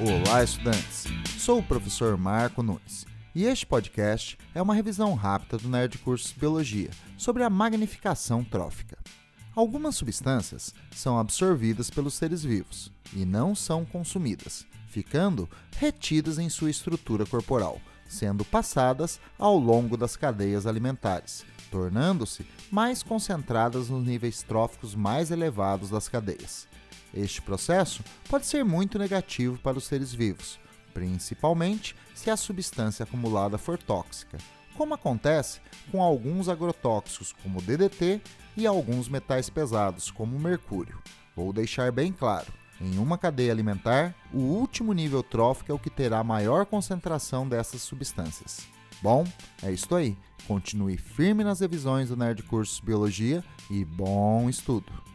Olá, estudantes! Sou o professor Marco Nunes e este podcast é uma revisão rápida do Nerd Cursos Biologia sobre a magnificação trófica. Algumas substâncias são absorvidas pelos seres vivos e não são consumidas, ficando retidas em sua estrutura corporal, sendo passadas ao longo das cadeias alimentares, tornando-se mais concentradas nos níveis tróficos mais elevados das cadeias. Este processo pode ser muito negativo para os seres vivos, principalmente se a substância acumulada for tóxica, como acontece com alguns agrotóxicos como o DDT e alguns metais pesados como mercúrio. Vou deixar bem claro, em uma cadeia alimentar, o último nível trófico é o que terá maior concentração dessas substâncias. Bom, é isso aí. Continue firme nas revisões do Nerd Cursos Biologia e bom estudo!